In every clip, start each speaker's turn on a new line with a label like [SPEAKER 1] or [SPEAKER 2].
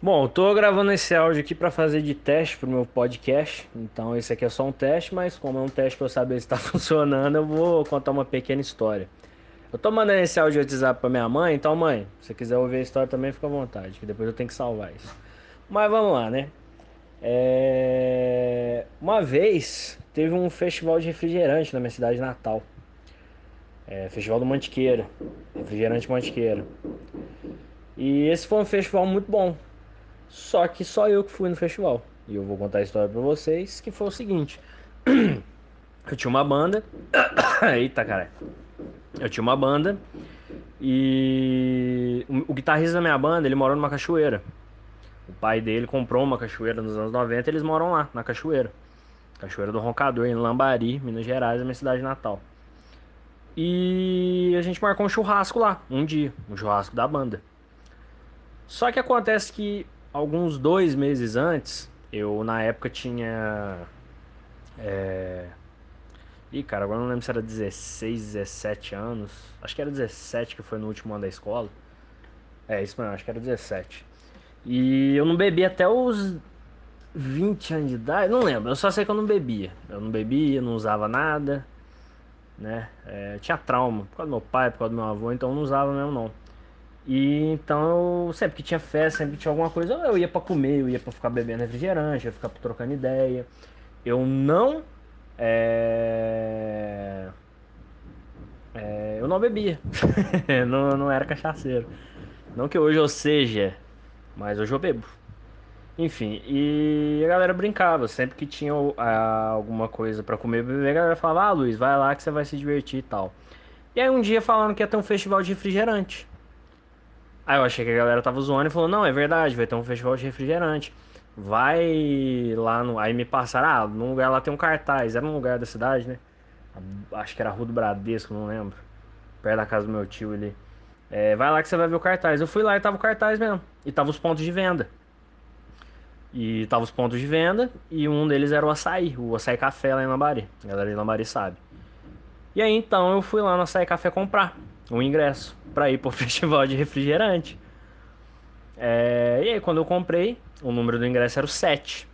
[SPEAKER 1] Bom, eu tô gravando esse áudio aqui para fazer de teste pro meu podcast. Então esse aqui é só um teste, mas como é um teste para eu saber se tá funcionando, eu vou contar uma pequena história. Eu tô mandando esse áudio de WhatsApp pra minha mãe, então mãe, se você quiser ouvir a história também, fica à vontade, que depois eu tenho que salvar isso. Mas vamos lá, né? É... Uma vez teve um festival de refrigerante na minha cidade natal. É, festival do Mantiqueira, refrigerante Mantiqueira. E esse foi um festival muito bom. Só que só eu que fui no festival. E eu vou contar a história pra vocês, que foi o seguinte. Eu tinha uma banda. Eita, caralho. Eu tinha uma banda. E o, guitarrista da minha banda, ele morou numa cachoeira. O pai dele comprou uma cachoeira nos anos 90 e eles moram lá, na cachoeira. Cachoeira do Roncador, em Lambari, Minas Gerais, a minha cidade natal. E a gente marcou um churrasco lá, um dia, um churrasco da banda. Só que acontece que alguns dois meses antes, eu na época tinha. É... Ih, cara, agora não lembro se era 16, 17 anos. Acho que era 17 que foi no último ano da escola. É, isso mesmo, acho que era 17. E eu não bebi até os 20 anos de idade, não lembro, eu só sei que eu não bebia. Eu não bebia, não usava nada, né? É, tinha trauma, por causa do meu pai, por causa do meu avô, então eu não usava mesmo não. E então eu, sempre que tinha festa, sempre que tinha alguma coisa, eu ia pra comer, eu ia pra ficar bebendo refrigerante, eu ia ficar trocando ideia. Eu não. É... É, eu não bebia. não, não era cachaceiro. Não que hoje eu seja, mas hoje eu bebo. Enfim, e a galera brincava. Sempre que tinha alguma coisa pra comer beber, a galera falava: Ah, Luiz, vai lá que você vai se divertir e tal. E aí um dia falaram que ia ter um festival de refrigerante. Aí eu achei que a galera tava zoando e falou: Não, é verdade, vai ter um festival de refrigerante. Vai lá no. Aí me passaram: Ah, num lugar lá tem um cartaz. Era num lugar da cidade, né? Acho que era Rua do Bradesco, não lembro. Perto da casa do meu tio ali. É, vai lá que você vai ver o cartaz. Eu fui lá e tava o cartaz mesmo. E tava os pontos de venda. E tava os pontos de venda. E um deles era o açaí, o açaí café lá em Lambari. A galera de Lambari sabe. E aí então eu fui lá no açaí café comprar um ingresso para ir pro festival de refrigerante. É, e aí quando eu comprei, o número do ingresso era o 7.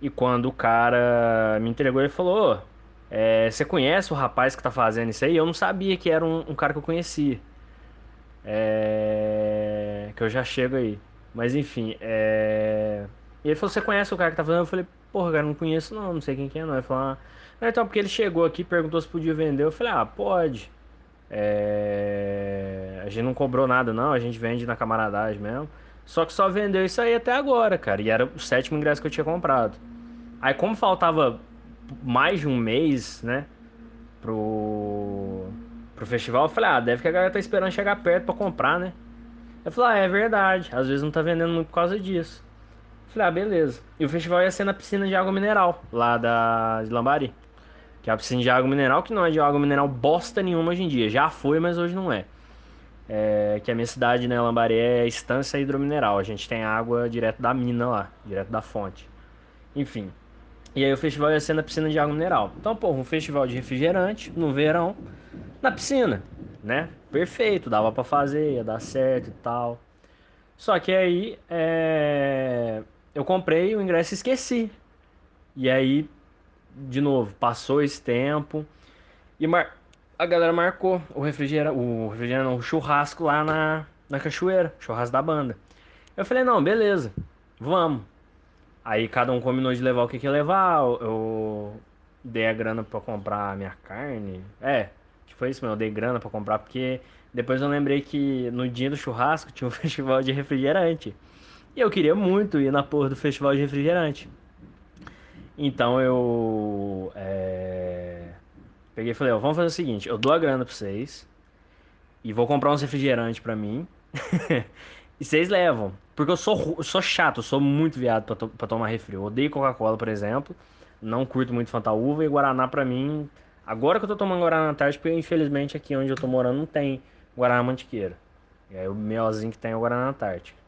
[SPEAKER 1] E quando o cara me entregou, ele falou: é, Você conhece o rapaz que tá fazendo isso aí? Eu não sabia que era um, um cara que eu conhecia. É, que eu já chego aí. Mas enfim, é... E ele falou, você conhece o cara que tá fazendo? Eu falei, porra, cara, não conheço não, não sei quem que é não. Ele falou, ah, então, porque ele chegou aqui, perguntou se podia vender. Eu falei, ah, pode. É... A gente não cobrou nada não, a gente vende na camaradagem mesmo. Só que só vendeu isso aí até agora, cara. E era o sétimo ingresso que eu tinha comprado. Aí como faltava mais de um mês, né? Pro pro festival, eu falei, ah, deve que a galera tá esperando chegar perto para comprar, né? Eu falei, ah, é verdade, às vezes não tá vendendo muito por causa disso. Eu falei, ah, beleza. E o festival ia ser na piscina de água mineral, lá da de Lambari. Que é a piscina de água mineral, que não é de água mineral bosta nenhuma hoje em dia. Já foi, mas hoje não é. é que a minha cidade, né, Lambari, é estância hidromineral. A gente tem água direto da mina lá, direto da fonte. Enfim. E aí o festival ia ser na piscina de água mineral. Então, pô, um festival de refrigerante no verão na piscina, né? Perfeito, dava para fazer, ia dar certo e tal. Só que aí é... eu comprei o ingresso e esqueci. E aí, de novo, passou esse tempo e mar... a galera marcou o refrigerante, o refrigerante o churrasco lá na, na cachoeira, churrasco da banda. Eu falei, não, beleza, vamos. Aí cada um combinou de levar o que que ia levar, eu dei a grana para comprar a minha carne. É, foi isso, meu, eu dei grana para comprar, porque depois eu lembrei que no dia do churrasco tinha um festival de refrigerante. E eu queria muito ir na porra do festival de refrigerante. Então eu é... peguei e falei, ó, vamos fazer o seguinte, eu dou a grana pra vocês e vou comprar uns refrigerantes pra mim. e vocês levam. Porque eu sou, eu sou chato, eu sou muito viado pra, to pra tomar refri. Eu odeio Coca-Cola, por exemplo. Não curto muito Fanta Uva e Guaraná pra mim Agora que eu tô tomando Guaraná Antártica, porque infelizmente aqui onde eu tô morando não tem Guaraná Mantiqueira. E aí o melhorzinho que tem é o Guaraná Antártica.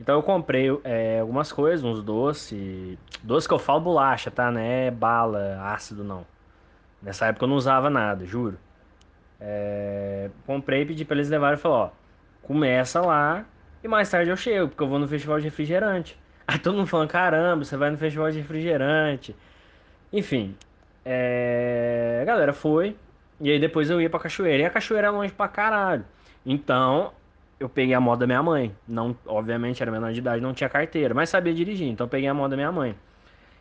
[SPEAKER 1] Então eu comprei é, algumas coisas, uns doces. Doce que eu falo bolacha, tá? Não é bala, ácido não. Nessa época eu não usava nada, juro. É, comprei, pedi pra eles levarem e falou, ó, começa lá E mais tarde eu chego, porque eu vou no festival de refrigerante. Aí todo mundo falando, caramba, você vai no festival de refrigerante. Enfim, é... a galera foi. E aí depois eu ia pra cachoeira. E a cachoeira é longe pra caralho. Então, eu peguei a moto da minha mãe. Não, obviamente era menor de idade, não tinha carteira, mas sabia dirigir, então peguei a moto da minha mãe.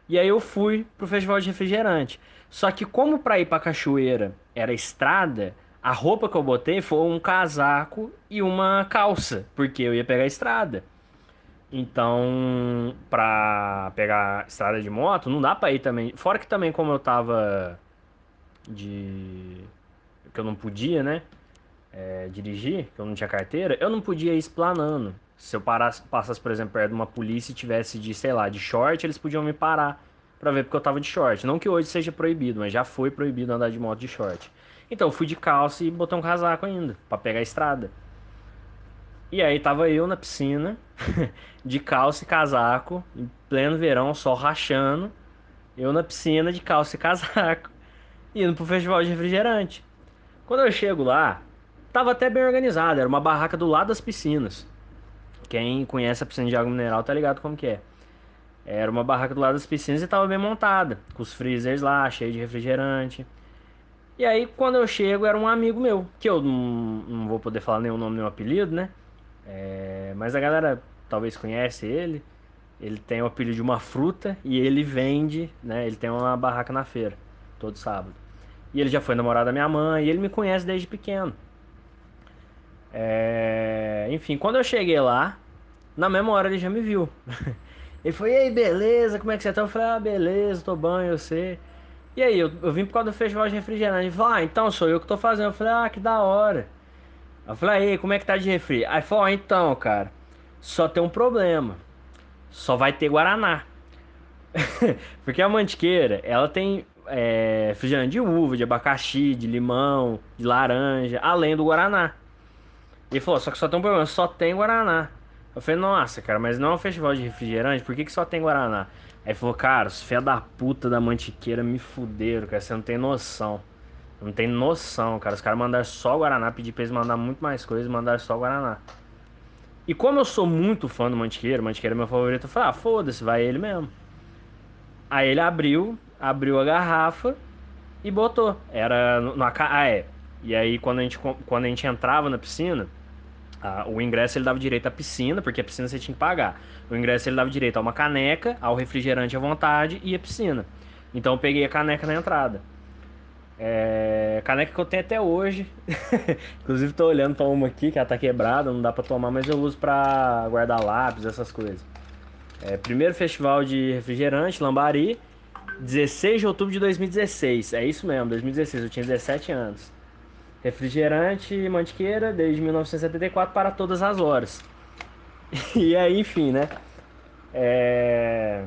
[SPEAKER 1] E aí eu fui pro festival de refrigerante. Só que como para ir pra cachoeira era estrada, a roupa que eu botei foi um casaco e uma calça, porque eu ia pegar a estrada. Então, pra pegar estrada de moto, não dá pra ir também. Fora que também como eu tava de que eu não podia, né? É, dirigir, que eu não tinha carteira, eu não podia ir esplanando. Se eu parasse, passasse, por exemplo, perto de uma polícia e tivesse de, sei lá, de short, eles podiam me parar para ver porque eu tava de short. Não que hoje seja proibido, mas já foi proibido andar de moto de short. Então eu fui de calça e botei um casaco ainda, para pegar a estrada. E aí tava eu na piscina, de calça e casaco, em pleno verão, sol rachando. Eu na piscina de calça e casaco, indo pro festival de refrigerante. Quando eu chego lá, tava até bem organizado, era uma barraca do lado das piscinas. Quem conhece a piscina de água mineral tá ligado como que é. Era uma barraca do lado das piscinas e tava bem montada, com os freezers lá, cheio de refrigerante. E aí, quando eu chego, era um amigo meu, que eu não, não vou poder falar nenhum nome, nenhum apelido, né? É, mas a galera talvez conhece ele. Ele tem o apelido de uma fruta e ele vende, né? Ele tem uma barraca na feira, todo sábado. E ele já foi namorado da minha mãe e ele me conhece desde pequeno. É... Enfim, quando eu cheguei lá, na mesma hora ele já me viu. ele foi, e aí, beleza, como é que você tá? Eu falei, ah, beleza, tô bom, eu sei. E aí, eu, eu vim por causa do festival de refrigerante. Ele falou, ah, então sou eu que tô fazendo. Eu falei, ah, que da hora. Eu falei, aí, como é que tá de refri? Aí falou, ah, então, cara, só tem um problema. Só vai ter Guaraná. Porque a mantiqueira, ela tem é, refrigerante de uva, de abacaxi, de limão, de laranja, além do Guaraná. Ele falou, só que só tem um problema, só tem Guaraná. Eu falei, nossa, cara, mas não é um festival de refrigerante, por que, que só tem Guaraná? Aí falou, cara, os fé da puta da mantiqueira me fuderam, cara, você não tem noção. Não tem noção, cara. Os caras mandaram só Guaraná, pedi pra eles mandar muito mais coisas, mandaram só Guaraná. E como eu sou muito fã do Mantiqueiro, Mantiqueiro é meu favorito, eu falei, ah, foda-se, vai ele mesmo. Aí ele abriu, abriu a garrafa e botou. Era no, no ah, é. E aí quando a gente, quando a gente entrava na piscina, o ingresso ele dava direito à piscina, porque a piscina você tinha que pagar. O ingresso ele dava direito a uma caneca, ao refrigerante à vontade e a piscina. Então eu peguei a caneca na entrada. É, caneca que eu tenho até hoje. Inclusive tô olhando pra uma aqui que ela tá quebrada, não dá pra tomar, mas eu uso pra guardar lápis, essas coisas. É, primeiro festival de refrigerante, Lambari, 16 de outubro de 2016. É isso mesmo, 2016, eu tinha 17 anos. Refrigerante Mantiqueira desde 1974 para todas as horas. E aí, enfim, né? É...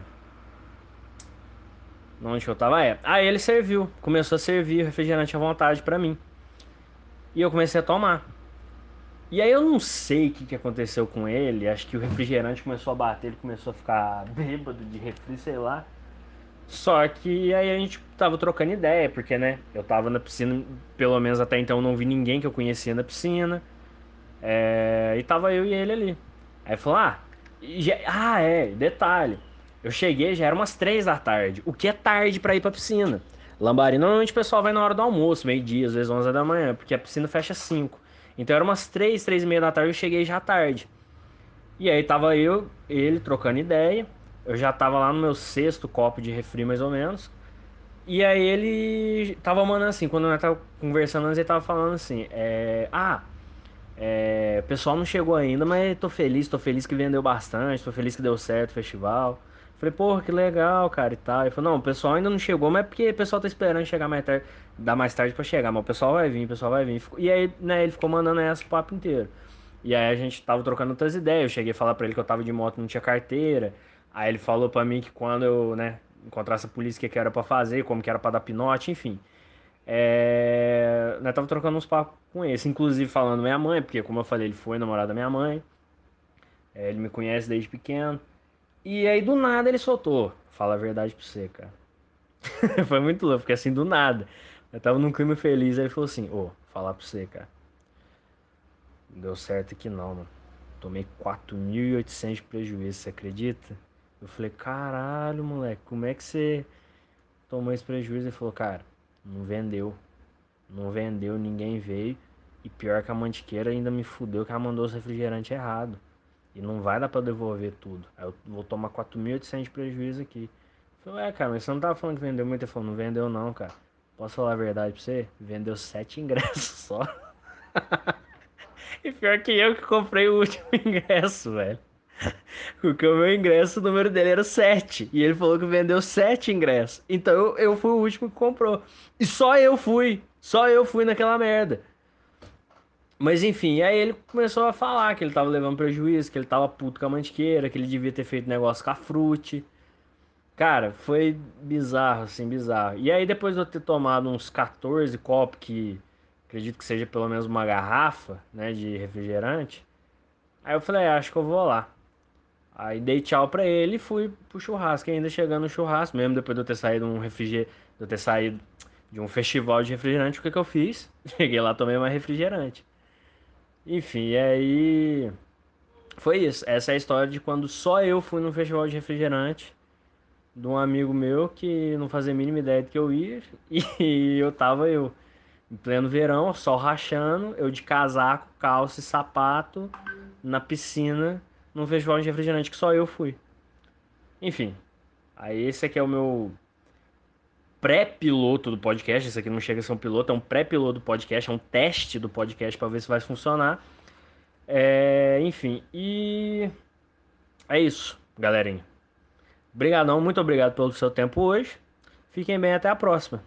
[SPEAKER 1] Onde eu tava? É. Aí ele serviu, começou a servir refrigerante à vontade para mim. E eu comecei a tomar. E aí eu não sei o que, que aconteceu com ele. Acho que o refrigerante começou a bater, ele começou a ficar bêbado de refri, sei lá. Só que aí a gente tava trocando ideia, porque, né, eu tava na piscina, pelo menos até então não vi ninguém que eu conhecia na piscina. É, e tava eu e ele ali. Aí falou, ah, já, ah, é, detalhe. Eu cheguei, já era umas três da tarde, o que é tarde para ir pra piscina. Lambari, normalmente o pessoal vai na hora do almoço, meio-dia, às vezes 11 da manhã, porque a piscina fecha 5. Então era umas três, três e meia da tarde, eu cheguei já tarde. E aí tava eu, ele trocando ideia. Eu já tava lá no meu sexto copo de refri, mais ou menos. E aí ele tava mandando assim, quando nós tava conversando antes, ele tava falando assim, é, ah, é, o pessoal não chegou ainda, mas tô feliz, tô feliz que vendeu bastante, tô feliz que deu certo o festival. Falei, porra, que legal, cara, e tal. Ele falou, não, o pessoal ainda não chegou, mas é porque o pessoal tá esperando chegar mais tarde, dar mais tarde pra chegar, mas o pessoal vai vir, o pessoal vai vir. E aí, né, ele ficou mandando essa o papo inteiro. E aí a gente tava trocando outras ideias, eu cheguei a falar pra ele que eu tava de moto, não tinha carteira. Aí ele falou pra mim que quando eu, né, encontrasse a polícia, o que era pra fazer, como que era pra dar pinote, enfim. É... Nós tava trocando uns papos com esse, inclusive falando minha mãe, porque como eu falei, ele foi namorado da minha mãe. É, ele me conhece desde pequeno. E aí do nada ele soltou. Fala a verdade pra você, cara. foi muito louco, porque assim, do nada. Eu tava num clima feliz, aí ele falou assim, ô, oh, falar pra você, cara. Deu certo aqui não, mano. tomei 4.800 de prejuízo, você acredita? Eu falei, caralho, moleque, como é que você tomou esse prejuízo? Ele falou, cara, não vendeu. Não vendeu, ninguém veio. E pior que a mantiqueira ainda me fudeu que ela mandou os refrigerantes errado. E não vai dar pra devolver tudo. Aí eu vou tomar 4.800 de prejuízo aqui. Eu falei, é, cara, mas você não tava falando que vendeu muito? Ele falou, não vendeu não, cara. Posso falar a verdade pra você? Vendeu sete ingressos só. e pior que eu que comprei o último ingresso, velho. Porque o meu ingresso, o número dele era 7. E ele falou que vendeu 7 ingressos. Então eu, eu fui o último que comprou. E só eu fui. Só eu fui naquela merda. Mas enfim, aí ele começou a falar que ele tava levando prejuízo, que ele tava puto com a mantiqueira, que ele devia ter feito negócio com a frute. Cara, foi bizarro, assim, bizarro. E aí depois de eu ter tomado uns 14 copos, que acredito que seja pelo menos uma garrafa, né, de refrigerante, aí eu falei, ah, acho que eu vou lá. Aí dei tchau pra ele e fui pro churrasco. Ainda chegando no churrasco, mesmo depois de eu ter saído um refrigerante, de eu ter saído de um festival de refrigerante, o que que eu fiz? Cheguei lá, tomei mais refrigerante. Enfim, e aí foi isso. Essa é a história de quando só eu fui num festival de refrigerante de um amigo meu que não fazia a mínima ideia de que eu ia e eu tava eu em pleno verão, sol rachando, eu de casaco, calça e sapato na piscina num festival de refrigerante que só eu fui. Enfim, aí esse aqui é o meu pré-piloto do podcast. Esse aqui não chega a ser um piloto, é um pré-piloto do podcast, é um teste do podcast para ver se vai funcionar. É, enfim, e é isso, galerinha. Obrigadão, muito obrigado pelo seu tempo hoje. Fiquem bem, até a próxima.